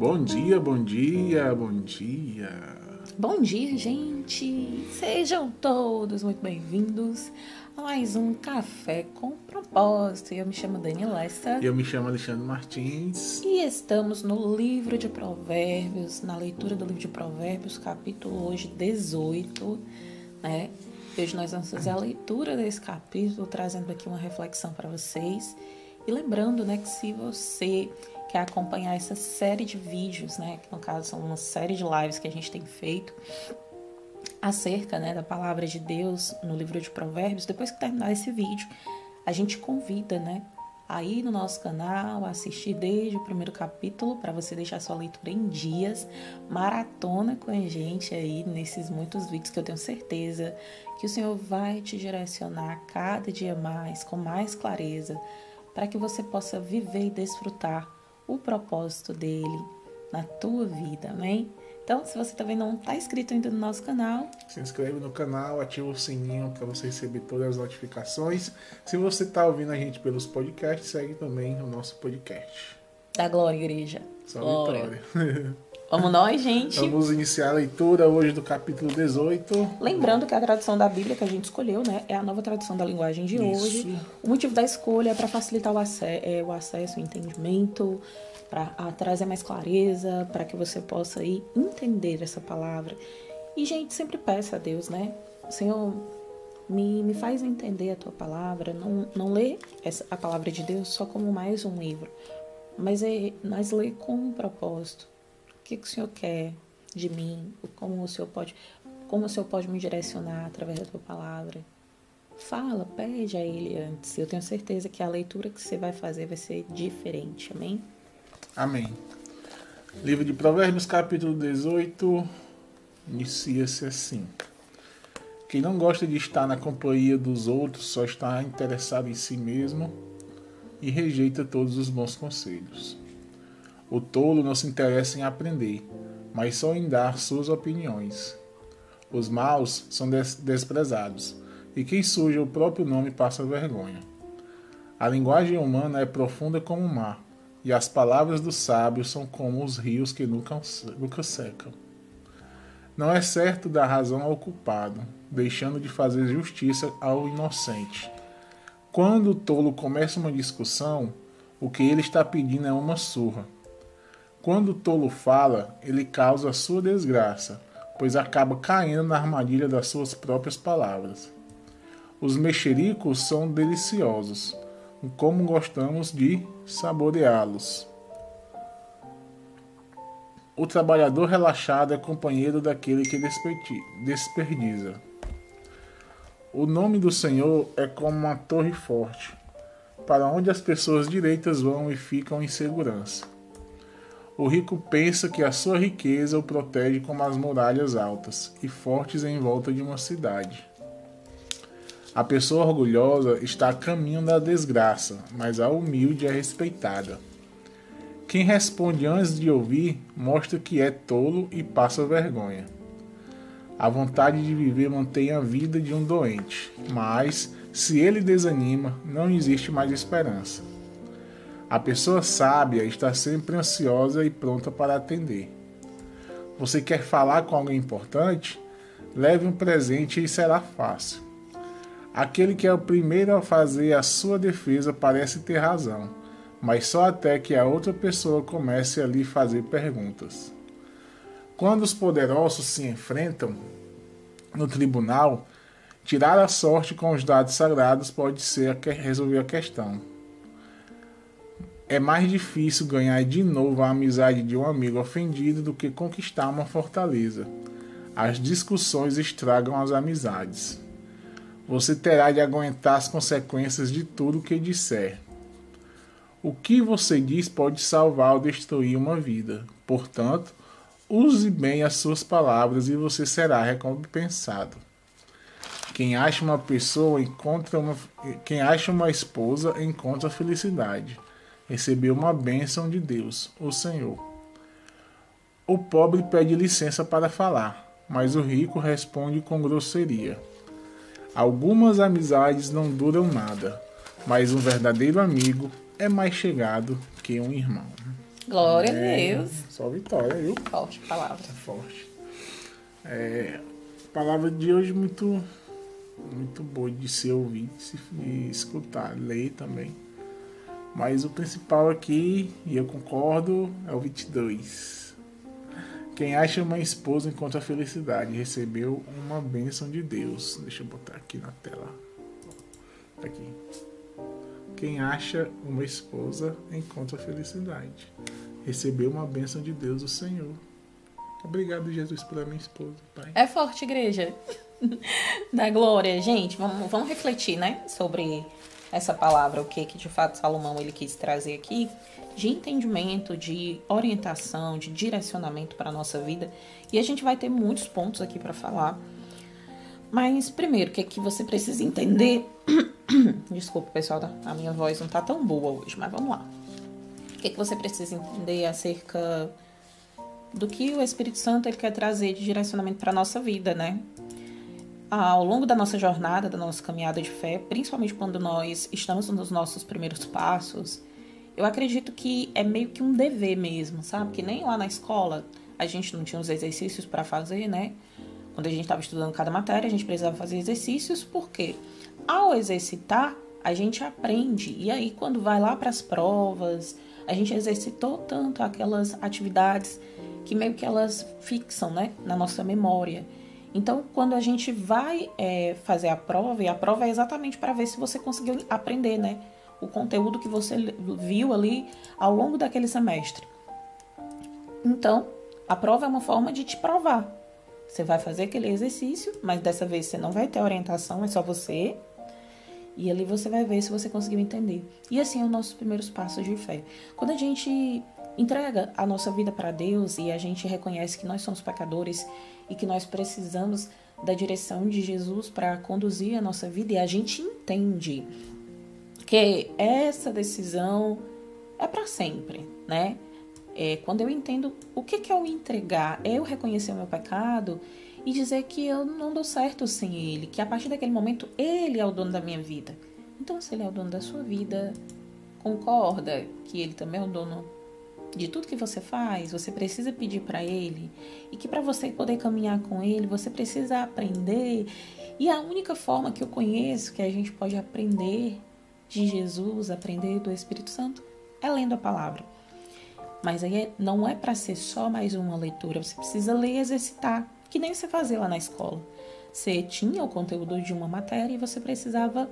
Bom dia, bom dia, bom dia. Bom dia, gente! Sejam todos muito bem-vindos a mais um Café com Propósito. Eu me chamo Daniela Lessa. Eu me chamo Alexandre Martins. E estamos no livro de Provérbios, na leitura do livro de Provérbios, capítulo hoje 18, né? Hoje nós vamos fazer a leitura desse capítulo, trazendo aqui uma reflexão para vocês. E lembrando, né, que se você quer acompanhar essa série de vídeos, né, que no caso são uma série de lives que a gente tem feito acerca, né, da palavra de Deus no livro de Provérbios, depois que terminar esse vídeo, a gente convida, né, aí no nosso canal, assistir desde o primeiro capítulo para você deixar sua leitura em dias, maratona com a gente aí nesses muitos vídeos que eu tenho certeza que o Senhor vai te direcionar cada dia mais, com mais clareza, para que você possa viver e desfrutar o propósito dele na tua vida, amém? Então, se você também não está inscrito ainda no nosso canal, se inscreve no canal, ativa o sininho para você receber todas as notificações. Se você está ouvindo a gente pelos podcasts, segue também o nosso podcast. Da Glória Igreja. Só Glória. vitória. Vamos nós, gente. Vamos iniciar a leitura hoje do capítulo 18. Lembrando que a tradução da Bíblia que a gente escolheu, né, é a nova tradução da linguagem de Isso. hoje. O motivo da escolha é para facilitar o, ace é, o acesso, o entendimento, para trazer mais clareza, para que você possa aí entender essa palavra. E, gente, sempre peça a Deus, né? Senhor, me, me faz entender a tua palavra. Não, não lê essa, a palavra de Deus só como mais um livro, mas, é, mas lê com um propósito que, que o Senhor quer de mim, como o Senhor pode, como o Senhor pode me direcionar através da tua palavra. Fala, pede a Ele antes. Eu tenho certeza que a leitura que você vai fazer vai ser diferente. Amém? Amém. Livro de Provérbios, capítulo 18, inicia-se assim. Quem não gosta de estar na companhia dos outros só está interessado em si mesmo e rejeita todos os bons conselhos. O tolo não se interessa em aprender, mas só em dar suas opiniões. Os maus são des desprezados, e quem suja o próprio nome passa vergonha. A linguagem humana é profunda como o mar, e as palavras dos sábios são como os rios que nunca, nunca secam. Não é certo dar razão ao culpado, deixando de fazer justiça ao inocente. Quando o tolo começa uma discussão, o que ele está pedindo é uma surra. Quando o tolo fala, ele causa a sua desgraça, pois acaba caindo na armadilha das suas próprias palavras. Os mexericos são deliciosos, como gostamos de saboreá-los. O trabalhador relaxado é companheiro daquele que desperdiza. O nome do Senhor é como uma torre forte, para onde as pessoas direitas vão e ficam em segurança. O rico pensa que a sua riqueza o protege como as muralhas altas e fortes em volta de uma cidade. A pessoa orgulhosa está a caminho da desgraça, mas a humilde é respeitada. Quem responde antes de ouvir mostra que é tolo e passa vergonha. A vontade de viver mantém a vida de um doente, mas se ele desanima, não existe mais esperança. A pessoa sábia está sempre ansiosa e pronta para atender. Você quer falar com alguém importante? Leve um presente e será fácil. Aquele que é o primeiro a fazer a sua defesa parece ter razão, mas só até que a outra pessoa comece a lhe fazer perguntas. Quando os poderosos se enfrentam no tribunal, tirar a sorte com os dados sagrados pode ser a resolver a questão. É mais difícil ganhar de novo a amizade de um amigo ofendido do que conquistar uma fortaleza. As discussões estragam as amizades. Você terá de aguentar as consequências de tudo o que disser. O que você diz pode salvar ou destruir uma vida. Portanto, use bem as suas palavras e você será recompensado. Quem acha uma pessoa encontra uma quem acha uma esposa encontra felicidade recebeu uma bênção de Deus, o Senhor. O pobre pede licença para falar, mas o rico responde com grosseria. Algumas amizades não duram nada, mas um verdadeiro amigo é mais chegado que um irmão. Glória é, a Deus. Só vitória, viu? Forte palavra. É forte. É, palavra de hoje muito muito boa de se ouvir, de se escutar, ler também. Mas o principal aqui, e eu concordo, é o 22. Quem acha uma esposa encontra felicidade, recebeu uma bênção de Deus. Deixa eu botar aqui na tela. Aqui. Quem acha uma esposa encontra felicidade. Recebeu uma bênção de Deus, o Senhor. Obrigado, Jesus, pela minha esposa, Pai. É forte, igreja. da glória. Gente, vamos, vamos refletir, né? Sobre essa palavra, o que, que de fato Salomão ele quis trazer aqui de entendimento, de orientação, de direcionamento para a nossa vida. E a gente vai ter muitos pontos aqui para falar. Mas primeiro, o que é que você precisa entender? Desculpa, pessoal, a minha voz não tá tão boa hoje, mas vamos lá. O que é que você precisa entender acerca do que o Espírito Santo ele quer trazer de direcionamento para nossa vida, né? Ao longo da nossa jornada, da nossa caminhada de fé, principalmente quando nós estamos nos nossos primeiros passos, eu acredito que é meio que um dever mesmo, sabe? Que nem lá na escola a gente não tinha os exercícios para fazer, né? Quando a gente estava estudando cada matéria, a gente precisava fazer exercícios, porque ao exercitar, a gente aprende. E aí, quando vai lá para as provas, a gente exercitou tanto aquelas atividades que meio que elas fixam, né, na nossa memória. Então, quando a gente vai é, fazer a prova, e a prova é exatamente para ver se você conseguiu aprender, né? O conteúdo que você viu ali ao longo daquele semestre. Então, a prova é uma forma de te provar. Você vai fazer aquele exercício, mas dessa vez você não vai ter orientação, é só você. E ali você vai ver se você conseguiu entender. E assim é os nossos primeiros passos de fé. Quando a gente entrega a nossa vida para Deus e a gente reconhece que nós somos pecadores e que nós precisamos da direção de Jesus para conduzir a nossa vida e a gente entende que essa decisão é para sempre, né? É, quando eu entendo o que, que é o entregar, é eu reconhecer o meu pecado e dizer que eu não dou certo sem Ele, que a partir daquele momento Ele é o dono da minha vida. Então, se Ele é o dono da sua vida, concorda que Ele também é o dono de tudo que você faz, você precisa pedir para Ele e que para você poder caminhar com Ele, você precisa aprender. E a única forma que eu conheço que a gente pode aprender de Jesus, aprender do Espírito Santo, é lendo a palavra. Mas aí é, não é para ser só mais uma leitura, você precisa ler e exercitar, que nem você fazia lá na escola. Você tinha o conteúdo de uma matéria e você precisava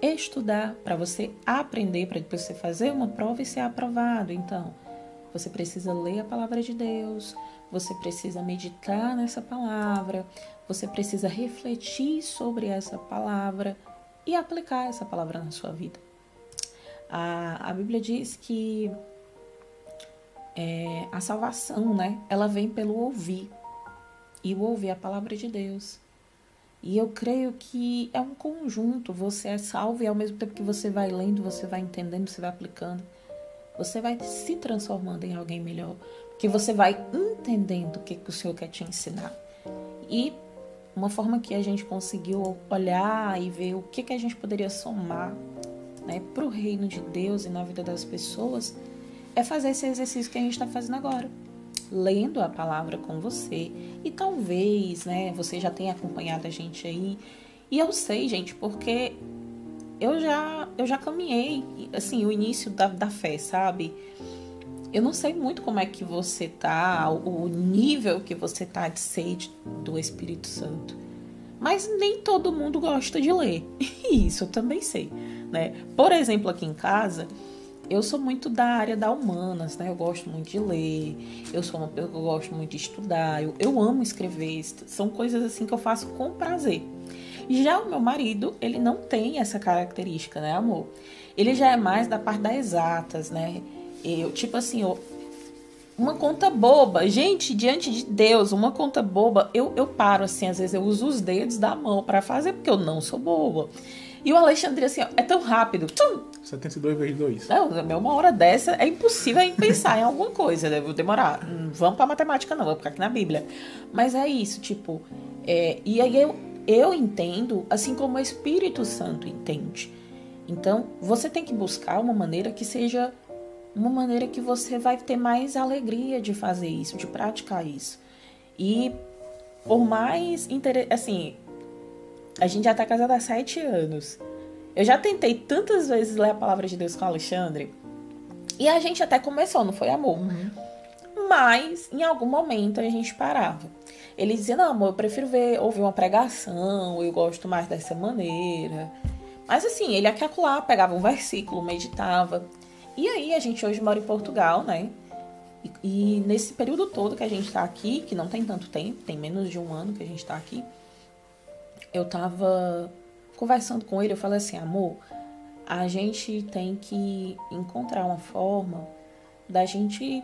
estudar para você aprender, para depois você fazer uma prova e ser aprovado. Então, você precisa ler a palavra de Deus, você precisa meditar nessa palavra, você precisa refletir sobre essa palavra e aplicar essa palavra na sua vida. A, a Bíblia diz que é, a salvação, né, ela vem pelo ouvir e o ouvir a palavra de Deus. E eu creio que é um conjunto. Você é salvo e ao mesmo tempo que você vai lendo, você vai entendendo, você vai aplicando você vai se transformando em alguém melhor, porque você vai entendendo o que, que o Senhor quer te ensinar. E uma forma que a gente conseguiu olhar e ver o que, que a gente poderia somar né, para o reino de Deus e na vida das pessoas é fazer esse exercício que a gente está fazendo agora. Lendo a palavra com você. E talvez, né, você já tenha acompanhado a gente aí. E eu sei, gente, porque eu já, eu já caminhei, assim, o início da, da fé, sabe? Eu não sei muito como é que você tá, o nível que você tá de sede do Espírito Santo. Mas nem todo mundo gosta de ler. E isso eu também sei, né? Por exemplo, aqui em casa, eu sou muito da área da humanas, né? Eu gosto muito de ler, eu sou uma, eu gosto muito de estudar, eu, eu amo escrever. São coisas assim que eu faço com prazer. Já o meu marido, ele não tem essa característica, né, amor? Ele já é mais da parte das exatas, né? Eu, tipo assim, eu, uma conta boba. Gente, diante de Deus, uma conta boba, eu, eu paro assim, às vezes eu uso os dedos da mão para fazer, porque eu não sou boba. E o Alexandre, assim, ó, é tão rápido. Tum! 72 vezes 2. Não, uma hora dessa é impossível pensar em alguma coisa. Né? Vou demorar. Não vamos pra matemática, não, vou ficar aqui na Bíblia. Mas é isso, tipo. É, e aí eu, eu entendo assim como o Espírito Santo entende. Então, você tem que buscar uma maneira que seja uma maneira que você vai ter mais alegria de fazer isso, de praticar isso. E por mais interessante, assim, a gente já tá casada há sete anos. Eu já tentei tantas vezes ler a palavra de Deus com o Alexandre. E a gente até começou, não foi amor. Uhum. Mas em algum momento a gente parava. Ele dizia: Não, amor, eu prefiro ver, ouvir uma pregação, eu gosto mais dessa maneira. Mas assim, ele aqui pegava um versículo, meditava. E aí, a gente hoje mora em Portugal, né? E, e nesse período todo que a gente tá aqui, que não tem tanto tempo, tem menos de um ano que a gente tá aqui, eu tava conversando com ele, eu falei assim, amor, a gente tem que encontrar uma forma da gente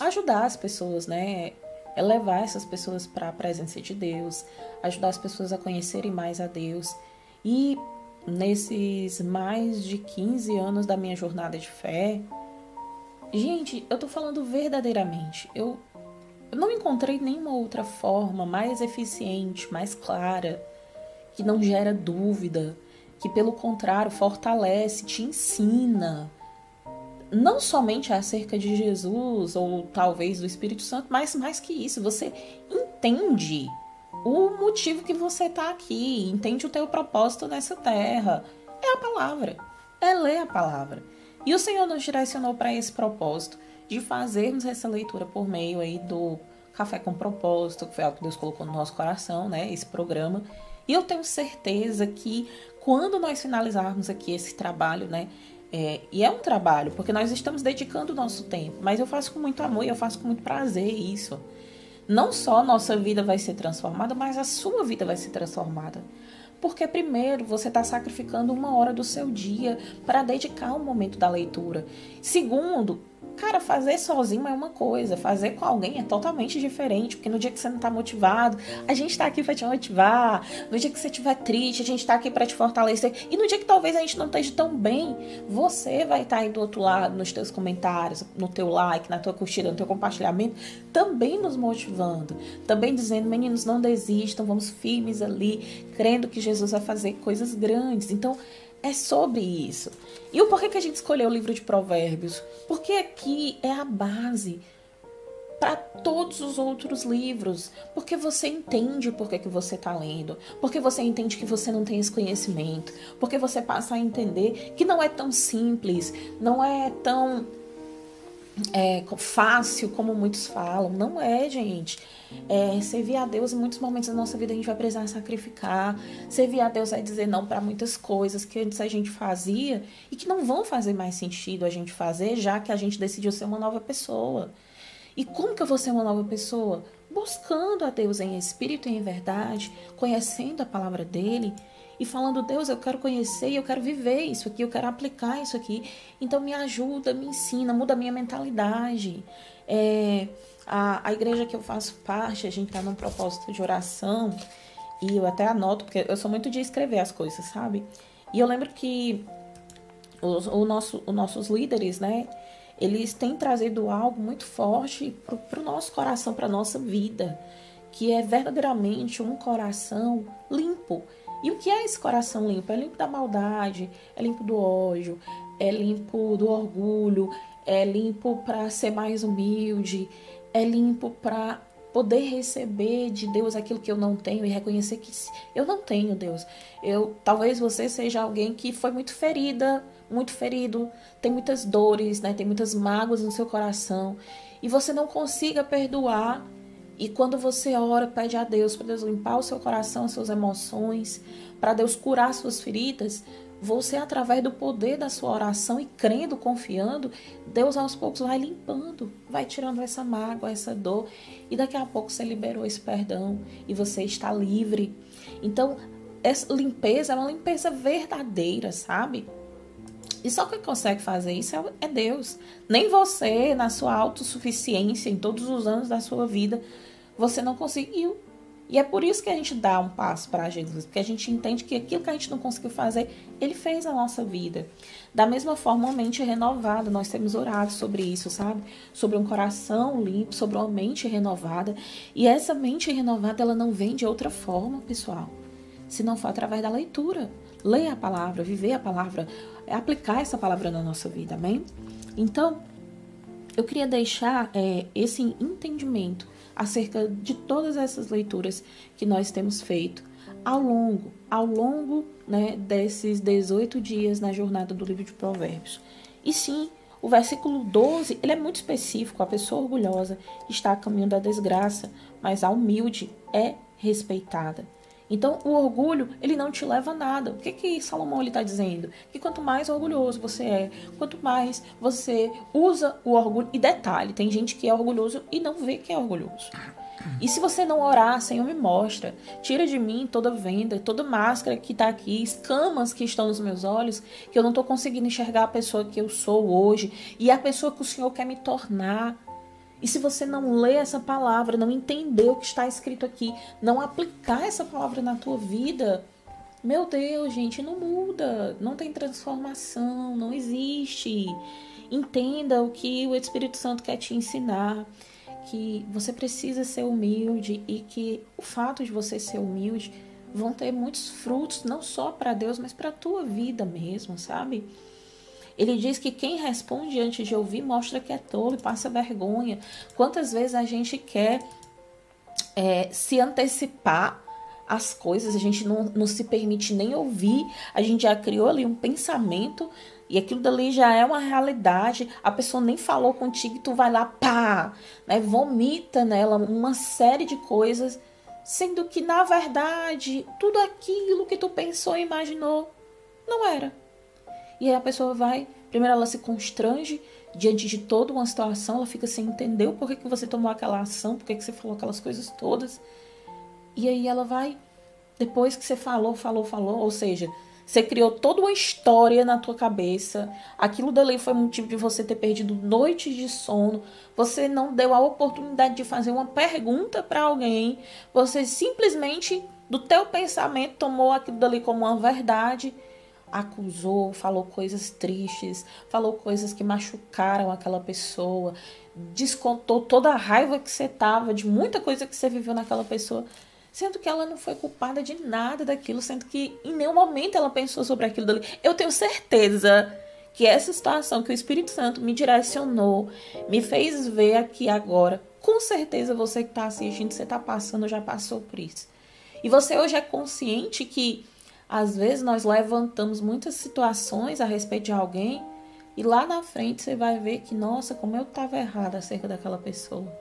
ajudar as pessoas, né? É levar essas pessoas para a presença de Deus, ajudar as pessoas a conhecerem mais a Deus. E nesses mais de 15 anos da minha jornada de fé, gente, eu tô falando verdadeiramente. Eu, eu não encontrei nenhuma outra forma mais eficiente, mais clara, que não gera dúvida, que pelo contrário fortalece, te ensina não somente acerca de Jesus ou talvez do Espírito Santo, mas mais que isso, você entende o motivo que você está aqui, entende o teu propósito nessa terra. É a palavra, é ler a palavra. E o Senhor nos direcionou para esse propósito de fazermos essa leitura por meio aí do Café com Propósito, que foi algo que Deus colocou no nosso coração, né? Esse programa. E eu tenho certeza que quando nós finalizarmos aqui esse trabalho, né? É, e é um trabalho, porque nós estamos dedicando o nosso tempo, mas eu faço com muito amor e eu faço com muito prazer isso. Não só nossa vida vai ser transformada, mas a sua vida vai ser transformada. Porque, primeiro, você está sacrificando uma hora do seu dia para dedicar um momento da leitura. Segundo, Cara, fazer sozinho é uma coisa, fazer com alguém é totalmente diferente, porque no dia que você não tá motivado, a gente tá aqui para te motivar. No dia que você estiver triste, a gente tá aqui para te fortalecer. E no dia que talvez a gente não esteja tão bem, você vai estar tá aí do outro lado, nos teus comentários, no teu like, na tua curtida, no teu compartilhamento, também nos motivando, também dizendo, meninos, não desistam, vamos firmes ali, crendo que Jesus vai fazer coisas grandes. Então, é sobre isso. E o porquê que a gente escolheu o livro de Provérbios? Porque aqui é a base para todos os outros livros, porque você entende por que, que você está lendo, porque você entende que você não tem esse conhecimento, porque você passa a entender que não é tão simples, não é tão é, fácil como muitos falam. Não é, gente. É, servir a Deus em muitos momentos da nossa vida a gente vai precisar sacrificar. Servir a Deus é dizer não para muitas coisas que antes a gente fazia e que não vão fazer mais sentido a gente fazer, já que a gente decidiu ser uma nova pessoa. E como que eu vou ser uma nova pessoa? Buscando a Deus em espírito e em verdade, conhecendo a palavra dele e falando: Deus, eu quero conhecer eu quero viver isso aqui, eu quero aplicar isso aqui. Então me ajuda, me ensina, muda a minha mentalidade. É, a, a igreja que eu faço parte, a gente está num propósito de oração e eu até anoto, porque eu sou muito de escrever as coisas, sabe? E eu lembro que os, o nosso, os nossos líderes, né? Eles têm trazido algo muito forte para o nosso coração, para nossa vida, que é verdadeiramente um coração limpo. E o que é esse coração limpo? É limpo da maldade, é limpo do ódio, é limpo do orgulho, é limpo para ser mais humilde, é limpo para poder receber de Deus aquilo que eu não tenho e reconhecer que eu não tenho Deus. Eu talvez você seja alguém que foi muito ferida, muito ferido, tem muitas dores, né? Tem muitas mágoas no seu coração e você não consiga perdoar e quando você ora, pede a Deus para Deus limpar o seu coração, as suas emoções, para Deus curar suas feridas, você, através do poder da sua oração e crendo, confiando, Deus aos poucos vai limpando, vai tirando essa mágoa, essa dor, e daqui a pouco você liberou esse perdão e você está livre. Então, essa limpeza é uma limpeza verdadeira, sabe? E só quem consegue fazer isso é, é Deus. Nem você, na sua autossuficiência, em todos os anos da sua vida, você não conseguiu. E é por isso que a gente dá um passo para Jesus, porque a gente entende que aquilo que a gente não conseguiu fazer, ele fez a nossa vida. Da mesma forma, uma mente renovada, nós temos orado sobre isso, sabe? Sobre um coração limpo, sobre uma mente renovada. E essa mente renovada, ela não vem de outra forma, pessoal, se não for através da leitura. Ler a palavra, viver a palavra, aplicar essa palavra na nossa vida, amém? Então, eu queria deixar é, esse entendimento acerca de todas essas leituras que nós temos feito ao longo, ao longo né, desses 18 dias na jornada do livro de Provérbios. E sim, o versículo 12, ele é muito específico. A pessoa orgulhosa está a caminho da desgraça, mas a humilde é respeitada. Então, o orgulho, ele não te leva a nada. O que que Salomão está dizendo? Que quanto mais orgulhoso você é, quanto mais você usa o orgulho... E detalhe, tem gente que é orgulhoso e não vê que é orgulhoso. E se você não orar, Senhor, me mostra. Tira de mim toda venda, toda máscara que está aqui, escamas que estão nos meus olhos, que eu não estou conseguindo enxergar a pessoa que eu sou hoje e a pessoa que o Senhor quer me tornar. E se você não ler essa palavra, não entender o que está escrito aqui, não aplicar essa palavra na tua vida, meu Deus, gente, não muda, não tem transformação, não existe. Entenda o que o Espírito Santo quer te ensinar, que você precisa ser humilde e que o fato de você ser humilde vão ter muitos frutos, não só para Deus, mas para a tua vida mesmo, sabe? Ele diz que quem responde antes de ouvir mostra que é tolo e passa vergonha. Quantas vezes a gente quer é, se antecipar as coisas, a gente não, não se permite nem ouvir, a gente já criou ali um pensamento e aquilo dali já é uma realidade, a pessoa nem falou contigo e tu vai lá, pá, né, vomita nela uma série de coisas, sendo que na verdade tudo aquilo que tu pensou e imaginou não era. E aí a pessoa vai, primeiro ela se constrange diante de toda uma situação, ela fica sem entender o porquê que você tomou aquela ação, porquê que você falou aquelas coisas todas. E aí ela vai, depois que você falou, falou, falou, ou seja, você criou toda uma história na tua cabeça. Aquilo dali foi motivo de você ter perdido noites de sono. Você não deu a oportunidade de fazer uma pergunta para alguém. Você simplesmente do teu pensamento tomou aquilo dali como uma verdade acusou, falou coisas tristes, falou coisas que machucaram aquela pessoa, descontou toda a raiva que você tava de muita coisa que você viveu naquela pessoa, sendo que ela não foi culpada de nada daquilo, sendo que em nenhum momento ela pensou sobre aquilo dali. Eu tenho certeza que essa situação que o Espírito Santo me direcionou, me fez ver aqui agora, com certeza você que está assistindo, você está passando, já passou por isso. E você hoje é consciente que às vezes nós levantamos muitas situações a respeito de alguém e lá na frente você vai ver que, nossa, como eu estava errada acerca daquela pessoa.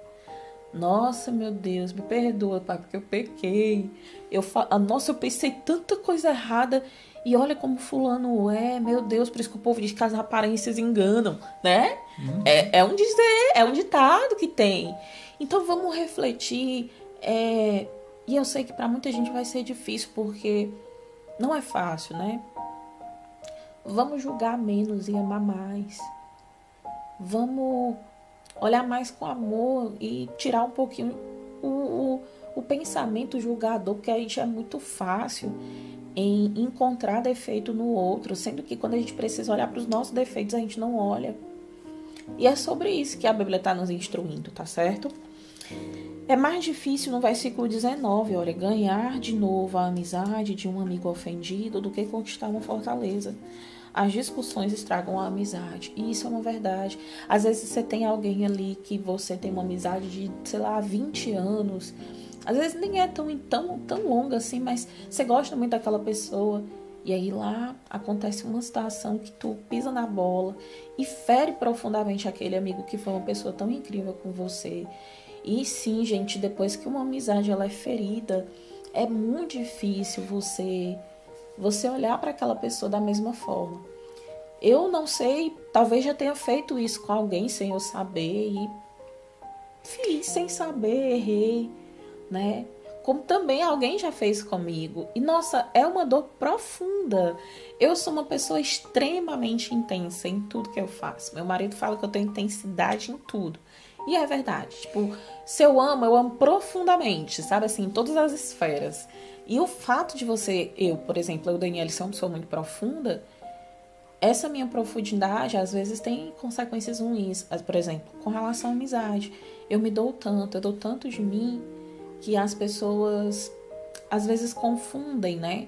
Nossa, meu Deus, me perdoa, pai, porque eu pequei. Eu fa... Ah, nossa, eu pensei tanta coisa errada e olha como fulano é, meu Deus, por isso que o povo diz que as aparências enganam, né? Uhum. É, é um dizer, é um ditado que tem. Então vamos refletir. É... E eu sei que para muita gente vai ser difícil, porque não é fácil, né? Vamos julgar menos e amar mais. Vamos olhar mais com amor e tirar um pouquinho o, o, o pensamento julgador, porque a gente é muito fácil em encontrar defeito no outro, sendo que quando a gente precisa olhar para os nossos defeitos, a gente não olha. E é sobre isso que a Bíblia está nos instruindo, tá certo? É mais difícil no versículo 19, olha, ganhar de novo a amizade de um amigo ofendido do que conquistar uma fortaleza. As discussões estragam a amizade. E isso é uma verdade. Às vezes você tem alguém ali que você tem uma amizade de, sei lá, 20 anos. Às vezes nem é tão, tão, tão longa assim, mas você gosta muito daquela pessoa. E aí lá acontece uma situação que tu pisa na bola e fere profundamente aquele amigo que foi uma pessoa tão incrível com você. E sim, gente, depois que uma amizade ela é ferida, é muito difícil você você olhar para aquela pessoa da mesma forma. Eu não sei, talvez já tenha feito isso com alguém sem eu saber e fiz sem saber, errei, né? Como também alguém já fez comigo. E nossa, é uma dor profunda. Eu sou uma pessoa extremamente intensa em tudo que eu faço. Meu marido fala que eu tenho intensidade em tudo. E é verdade. Tipo, se eu amo, eu amo profundamente, sabe assim, em todas as esferas. E o fato de você, eu, por exemplo, eu, Daniela, sou uma pessoa muito profunda, essa minha profundidade às vezes tem consequências ruins. Por exemplo, com relação à amizade. Eu me dou tanto, eu dou tanto de mim que as pessoas às vezes confundem, né?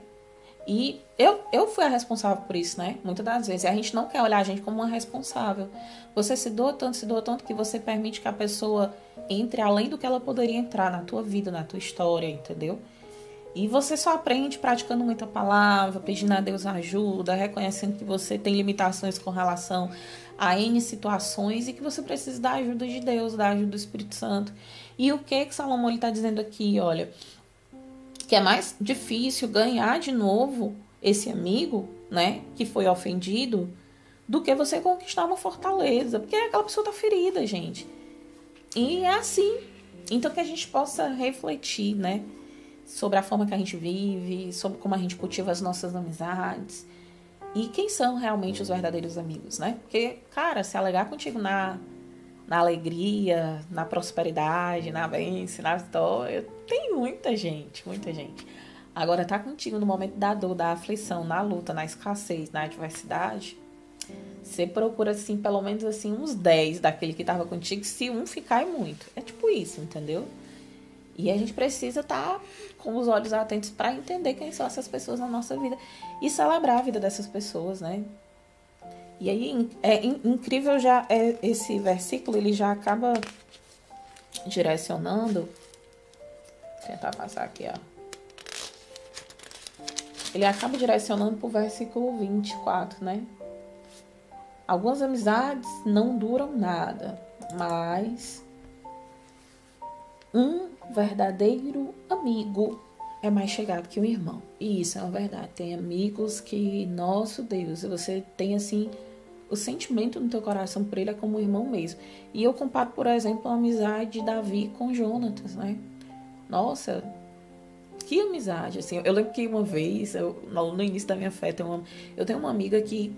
E eu, eu fui a responsável por isso, né? Muitas das vezes. E a gente não quer olhar a gente como uma responsável. Você se doa tanto, se doa tanto que você permite que a pessoa entre além do que ela poderia entrar na tua vida, na tua história, entendeu? E você só aprende praticando muita palavra, pedindo a Deus ajuda, reconhecendo que você tem limitações com relação a N situações e que você precisa da ajuda de Deus, da ajuda do Espírito Santo. E o que que Salomão está dizendo aqui? Olha, que é mais difícil ganhar de novo esse amigo, né, que foi ofendido, do que você conquistar uma fortaleza, porque aquela pessoa tá ferida, gente. E é assim. Então que a gente possa refletir, né, sobre a forma que a gente vive, sobre como a gente cultiva as nossas amizades e quem são realmente os verdadeiros amigos, né? Porque, cara, se alegar contigo na na alegria, na prosperidade, na bênção, na vitória. Tem muita gente, muita gente. Agora, tá contigo no momento da dor, da aflição, na luta, na escassez, na adversidade. Você procura, assim, pelo menos, assim, uns 10 daquele que tava contigo. Se um ficar, é muito. É tipo isso, entendeu? E a gente precisa estar tá com os olhos atentos para entender quem são essas pessoas na nossa vida e celebrar a vida dessas pessoas, né? E aí é incrível já é, esse versículo, ele já acaba direcionando. Vou tentar passar aqui, ó. Ele acaba direcionando para o versículo 24, né? Algumas amizades não duram nada, mas um verdadeiro amigo é mais chegado que um irmão. E isso é uma verdade. Tem amigos que, nosso Deus, você tem assim o sentimento no teu coração por ele é como um irmão mesmo. E eu comparo, por exemplo, a amizade de Davi com Jonatas, né? Nossa, que amizade, assim. Eu lembro que uma vez, eu, no início da minha fé, uma, eu tenho uma amiga que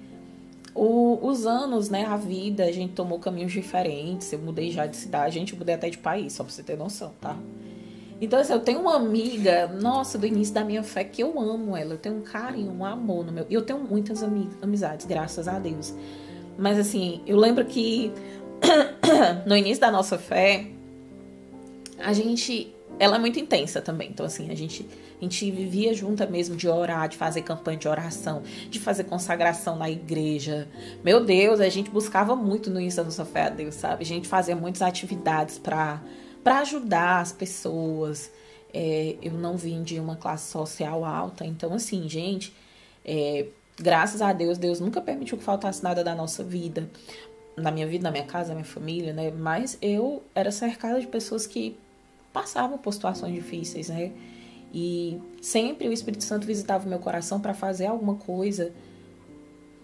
o, os anos, né, a vida, a gente tomou caminhos diferentes. Eu mudei já de cidade, a gente mudei até de país, só pra você ter noção, tá? Então, assim, eu tenho uma amiga, nossa, do início da minha fé, que eu amo ela. Eu tenho um carinho, um amor no meu. E eu tenho muitas amizades, graças a Deus. Mas assim, eu lembro que no início da nossa fé, a gente. Ela é muito intensa também. Então, assim, a gente, a gente vivia junta mesmo de orar, de fazer campanha de oração, de fazer consagração na igreja. Meu Deus, a gente buscava muito no início da nossa fé a Deus, sabe? A gente fazia muitas atividades para ajudar as pessoas. É, eu não vim de uma classe social alta. Então, assim, gente, é, Graças a Deus, Deus nunca permitiu que faltasse nada da nossa vida, na minha vida, na minha casa, na minha família, né? Mas eu era cercada de pessoas que passavam por situações difíceis, né? E sempre o Espírito Santo visitava o meu coração para fazer alguma coisa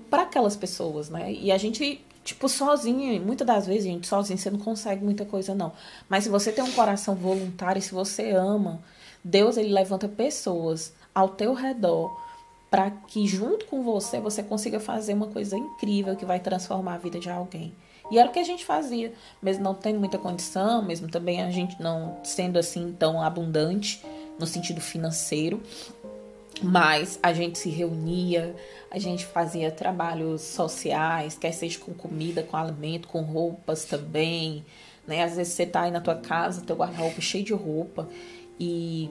para aquelas pessoas, né? E a gente, tipo, sozinho, muitas das vezes, gente, sozinho você não consegue muita coisa, não. Mas se você tem um coração voluntário, se você ama, Deus, ele levanta pessoas ao teu redor para que junto com você você consiga fazer uma coisa incrível que vai transformar a vida de alguém. E era o que a gente fazia, mesmo não tendo muita condição, mesmo também a gente não sendo assim tão abundante no sentido financeiro, mas a gente se reunia, a gente fazia trabalhos sociais, quer seja com comida, com alimento, com roupas também, né? Às vezes você tá aí na tua casa, teu guarda-roupa cheio de roupa e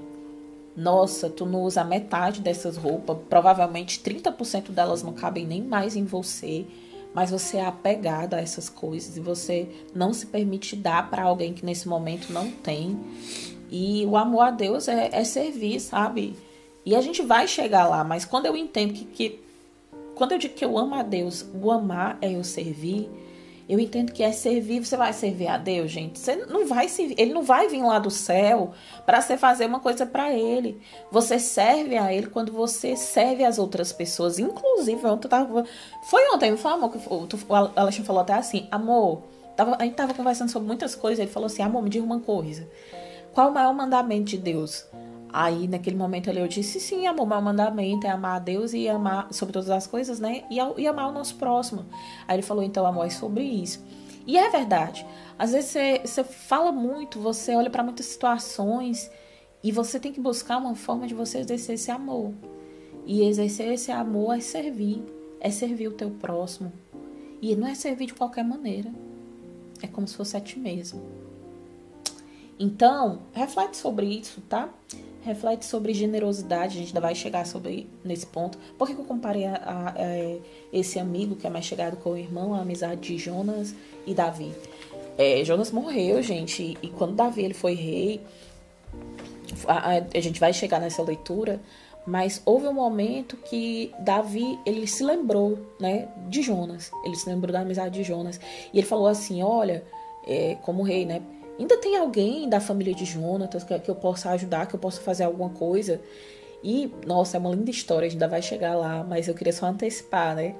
nossa, tu não usa metade dessas roupas, provavelmente 30% delas não cabem nem mais em você, mas você é apegada a essas coisas e você não se permite dar para alguém que nesse momento não tem. E o amor a Deus é, é, servir, sabe? E a gente vai chegar lá, mas quando eu entendo que, que quando eu digo que eu amo a Deus, o amar é eu servir eu entendo que é servir, você vai servir a Deus, gente. Você não vai servir, ele não vai vir lá do céu para você fazer uma coisa para ele. Você serve a ele quando você serve as outras pessoas. Inclusive, ontem tava, foi ontem, foi amor que o Alexandre falou até assim, amor, tava, a gente tava conversando sobre muitas coisas, ele falou assim, amor, me diga uma coisa. Qual o maior mandamento de Deus? Aí, naquele momento ali, eu disse, sim, amor, meu mandamento é amar a Deus e amar sobre todas as coisas, né? E, e amar o nosso próximo. Aí ele falou, então, amor, é sobre isso. E é verdade. Às vezes você, você fala muito, você olha para muitas situações e você tem que buscar uma forma de você exercer esse amor. E exercer esse amor é servir. É servir o teu próximo. E não é servir de qualquer maneira. É como se fosse a ti mesmo. Então, reflete sobre isso, tá? Reflete sobre generosidade, a gente ainda vai chegar sobre nesse ponto. Por que, que eu comparei a, a, a, esse amigo que é mais chegado com o irmão, a amizade de Jonas e Davi? É, Jonas morreu, gente, e quando Davi ele foi rei, a, a gente vai chegar nessa leitura, mas houve um momento que Davi, ele se lembrou, né, de Jonas. Ele se lembrou da amizade de Jonas. E ele falou assim, olha, é, como rei, né, ainda tem alguém da família de Jonatas que, que eu possa ajudar, que eu possa fazer alguma coisa. E, nossa, é uma linda história, a gente ainda vai chegar lá, mas eu queria só antecipar, né?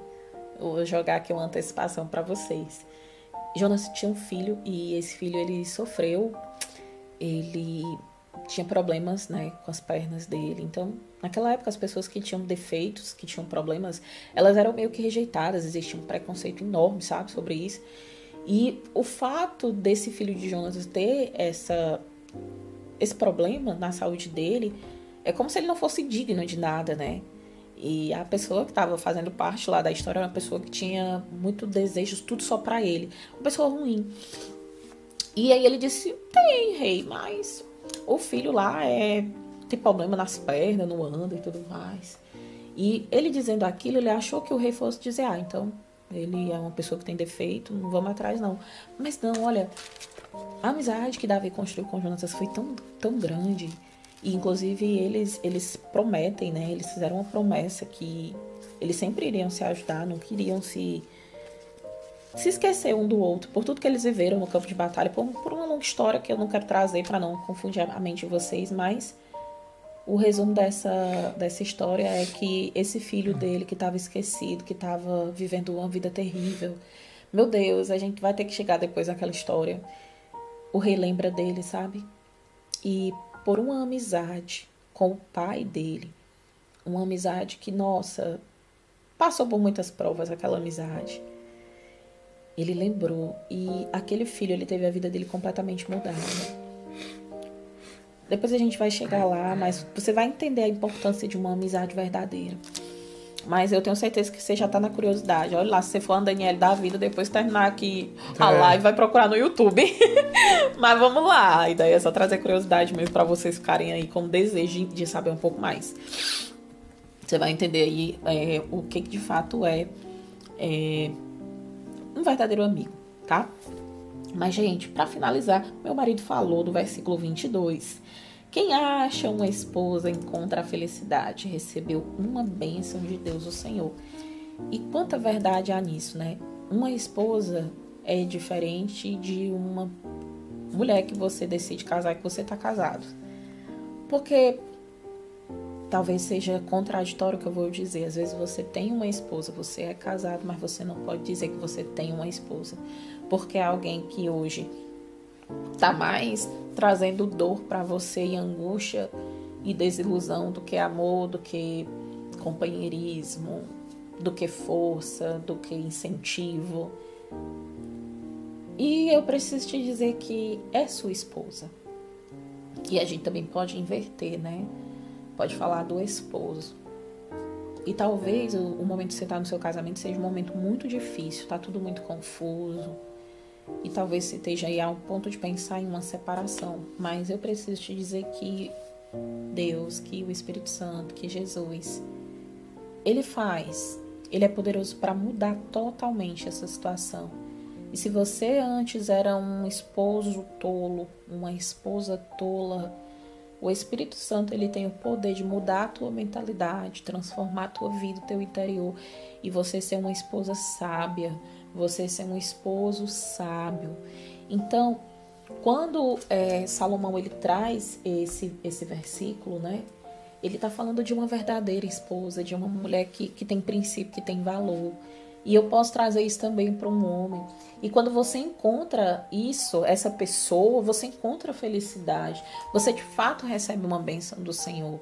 Vou jogar aqui uma antecipação para vocês. Jonas tinha um filho e esse filho ele sofreu, ele tinha problemas, né, com as pernas dele. Então, naquela época as pessoas que tinham defeitos, que tinham problemas, elas eram meio que rejeitadas, existia um preconceito enorme, sabe, sobre isso. E o fato desse filho de Jonas ter essa esse problema na saúde dele é como se ele não fosse digno de nada, né? E a pessoa que estava fazendo parte lá da história era uma pessoa que tinha muito desejos, tudo só para ele. Uma pessoa ruim. E aí ele disse: Tem, rei, mas o filho lá é tem problema nas pernas, não anda e tudo mais. E ele dizendo aquilo, ele achou que o rei fosse dizer: Ah, então ele é uma pessoa que tem defeito, não vamos atrás, não. Mas não, olha, a amizade que Davi construiu com Jonatas foi tão, tão grande. E inclusive eles, eles prometem, né? Eles fizeram uma promessa que eles sempre iriam se ajudar, não queriam se se esquecer um do outro por tudo que eles viveram no campo de batalha, por, por uma longa história que eu não quero trazer para não confundir a mente de vocês, mas o resumo dessa, dessa história é que esse filho dele que estava esquecido, que estava vivendo uma vida terrível, meu Deus, a gente vai ter que chegar depois naquela história. O rei lembra dele, sabe? E por uma amizade com o pai dele, uma amizade que, nossa, passou por muitas provas aquela amizade. Ele lembrou e aquele filho, ele teve a vida dele completamente mudada. Depois a gente vai chegar lá, mas você vai entender a importância de uma amizade verdadeira. Mas eu tenho certeza que você já tá na curiosidade. Olha lá, se você for uma Daniela da vida, depois terminar aqui a é. live, vai procurar no YouTube. Mas vamos lá. A ideia é só trazer curiosidade mesmo para vocês ficarem aí com desejo de saber um pouco mais. Você vai entender aí é, o que, que de fato é, é um verdadeiro amigo, tá? Mas, gente, para finalizar, meu marido falou do versículo 22 quem acha uma esposa encontra a felicidade, recebeu uma bênção de Deus, o Senhor. E quanta verdade há nisso, né? Uma esposa é diferente de uma mulher que você decide casar e que você está casado. Porque talvez seja contraditório o que eu vou dizer. Às vezes você tem uma esposa, você é casado, mas você não pode dizer que você tem uma esposa. Porque é alguém que hoje tá mais trazendo dor para você e angústia e desilusão do que amor, do que companheirismo, do que força, do que incentivo. E eu preciso te dizer que é sua esposa. E a gente também pode inverter, né? Pode falar do esposo. E talvez o, o momento que você está no seu casamento seja um momento muito difícil, tá tudo muito confuso e talvez você esteja aí a um ponto de pensar em uma separação, mas eu preciso te dizer que Deus, que o Espírito Santo, que Jesus, ele faz, ele é poderoso para mudar totalmente essa situação. E se você antes era um esposo tolo, uma esposa tola, o Espírito Santo ele tem o poder de mudar a tua mentalidade, transformar a tua vida, o teu interior e você ser uma esposa sábia, você ser um esposo sábio. Então, quando é, Salomão ele traz esse, esse versículo, né? Ele está falando de uma verdadeira esposa, de uma mulher que, que tem princípio, que tem valor. E eu posso trazer isso também para um homem. E quando você encontra isso, essa pessoa, você encontra felicidade. Você de fato recebe uma bênção do Senhor.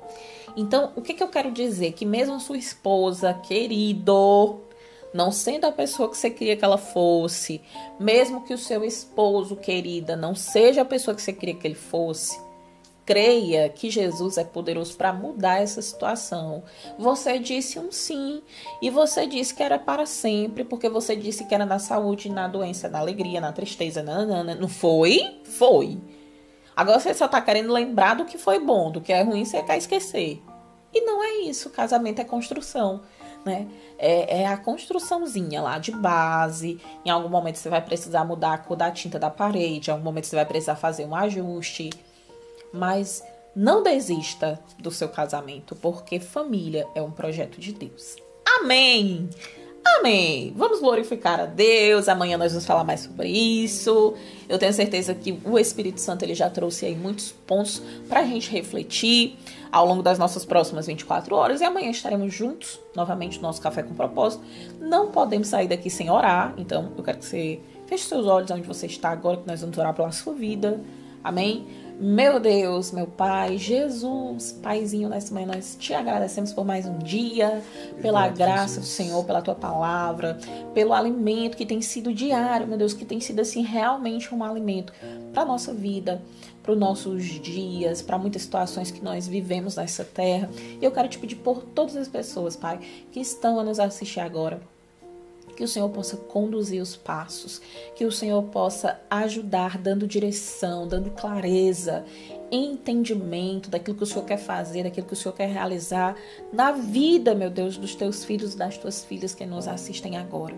Então, o que, que eu quero dizer? Que mesmo sua esposa, querido, não sendo a pessoa que você queria que ela fosse, mesmo que o seu esposo, querida, não seja a pessoa que você queria que ele fosse, creia que Jesus é poderoso para mudar essa situação. Você disse um sim e você disse que era para sempre, porque você disse que era na saúde, na doença, na alegria, na tristeza, não, não, não foi? Foi. Agora você só tá querendo lembrar do que foi bom, do que é ruim você quer esquecer. E não é isso. Casamento é construção. Né? É, é, a construçãozinha lá de base. Em algum momento você vai precisar mudar a cor da tinta da parede, em algum momento você vai precisar fazer um ajuste. Mas não desista do seu casamento, porque família é um projeto de Deus. Amém! Amém! Vamos glorificar a Deus. Amanhã nós vamos falar mais sobre isso. Eu tenho certeza que o Espírito Santo ele já trouxe aí muitos pontos para a gente refletir ao longo das nossas próximas 24 horas. E amanhã estaremos juntos novamente no nosso Café com Propósito. Não podemos sair daqui sem orar. Então eu quero que você feche seus olhos onde você está agora, que nós vamos orar pela sua vida. Amém? Meu Deus, meu Pai, Jesus, Paizinho, nessa manhã nós te agradecemos por mais um dia, pela graça do Senhor, pela tua palavra, pelo alimento que tem sido diário, meu Deus, que tem sido assim realmente um alimento para nossa vida, para os nossos dias, para muitas situações que nós vivemos nessa terra. E eu quero te pedir por todas as pessoas, Pai, que estão a nos assistir agora que o Senhor possa conduzir os passos, que o Senhor possa ajudar, dando direção, dando clareza, entendimento daquilo que o Senhor quer fazer, daquilo que o Senhor quer realizar na vida, meu Deus, dos teus filhos e das tuas filhas que nos assistem agora.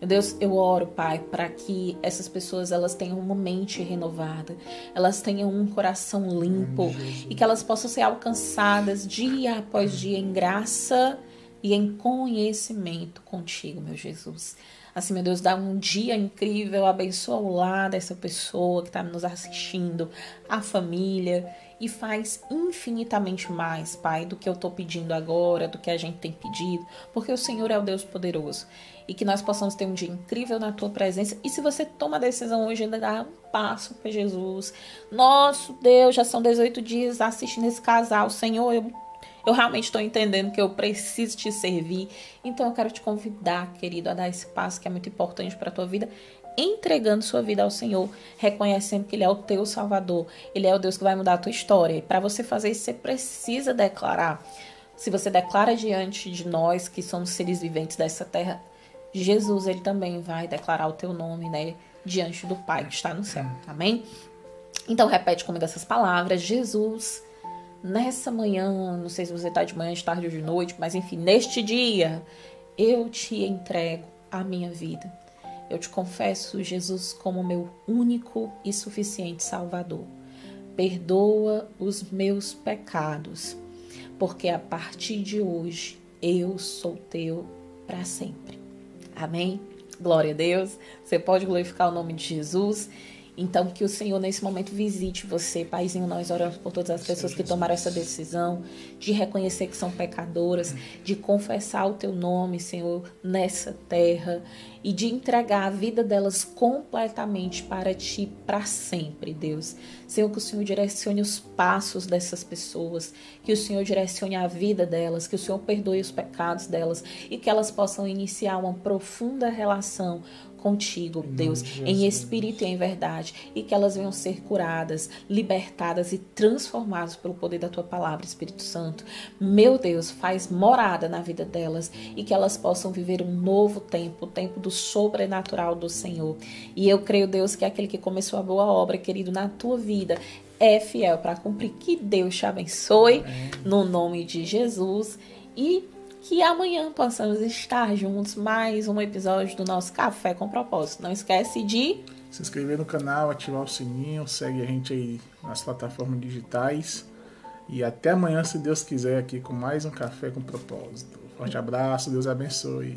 Meu Deus, eu oro, Pai, para que essas pessoas elas tenham uma mente renovada, elas tenham um coração limpo e que elas possam ser alcançadas dia após dia em graça e em conhecimento contigo, meu Jesus. Assim, meu Deus, dá um dia incrível, abençoa o lar dessa pessoa que está nos assistindo, a família, e faz infinitamente mais, Pai, do que eu estou pedindo agora, do que a gente tem pedido, porque o Senhor é o Deus poderoso. E que nós possamos ter um dia incrível na tua presença. E se você toma a decisão hoje, ainda dá um passo para Jesus. Nosso Deus, já são 18 dias assistindo esse casal. Senhor, eu eu realmente estou entendendo que eu preciso te servir. Então eu quero te convidar, querido, a dar esse passo que é muito importante para a tua vida, entregando sua vida ao Senhor, reconhecendo que Ele é o teu Salvador, Ele é o Deus que vai mudar a tua história. E para você fazer isso, você precisa declarar. Se você declara diante de nós, que somos seres viventes dessa terra, Jesus, Ele também vai declarar o teu nome, né? Diante do Pai que está no céu. Amém? Então repete comigo essas palavras. Jesus nessa manhã, não sei se você está de manhã, de tarde ou de noite, mas enfim, neste dia, eu te entrego a minha vida. Eu te confesso Jesus como meu único e suficiente Salvador. Perdoa os meus pecados, porque a partir de hoje eu sou teu para sempre. Amém? Glória a Deus. Você pode glorificar o nome de Jesus. Então, que o Senhor nesse momento visite você, Paizinho. Nós oramos por todas as pessoas que tomaram essa decisão de reconhecer que são pecadoras, de confessar o teu nome, Senhor, nessa terra e de entregar a vida delas completamente para ti para sempre, Deus. Senhor, que o Senhor direcione os passos dessas pessoas, que o Senhor direcione a vida delas, que o Senhor perdoe os pecados delas e que elas possam iniciar uma profunda relação contigo, Deus, em espírito e em verdade, e que elas venham ser curadas, libertadas e transformadas pelo poder da tua palavra, Espírito Santo. Meu Deus, faz morada na vida delas e que elas possam viver um novo tempo, o tempo do sobrenatural do Senhor. E eu creio, Deus, que aquele que começou a boa obra, querido, na tua vida, é fiel para cumprir. Que Deus te abençoe, no nome de Jesus. E que amanhã possamos estar juntos mais um episódio do nosso Café com Propósito. Não esquece de se inscrever no canal, ativar o sininho, segue a gente aí nas plataformas digitais. E até amanhã, se Deus quiser, aqui com mais um Café com Propósito. Forte abraço, Deus abençoe.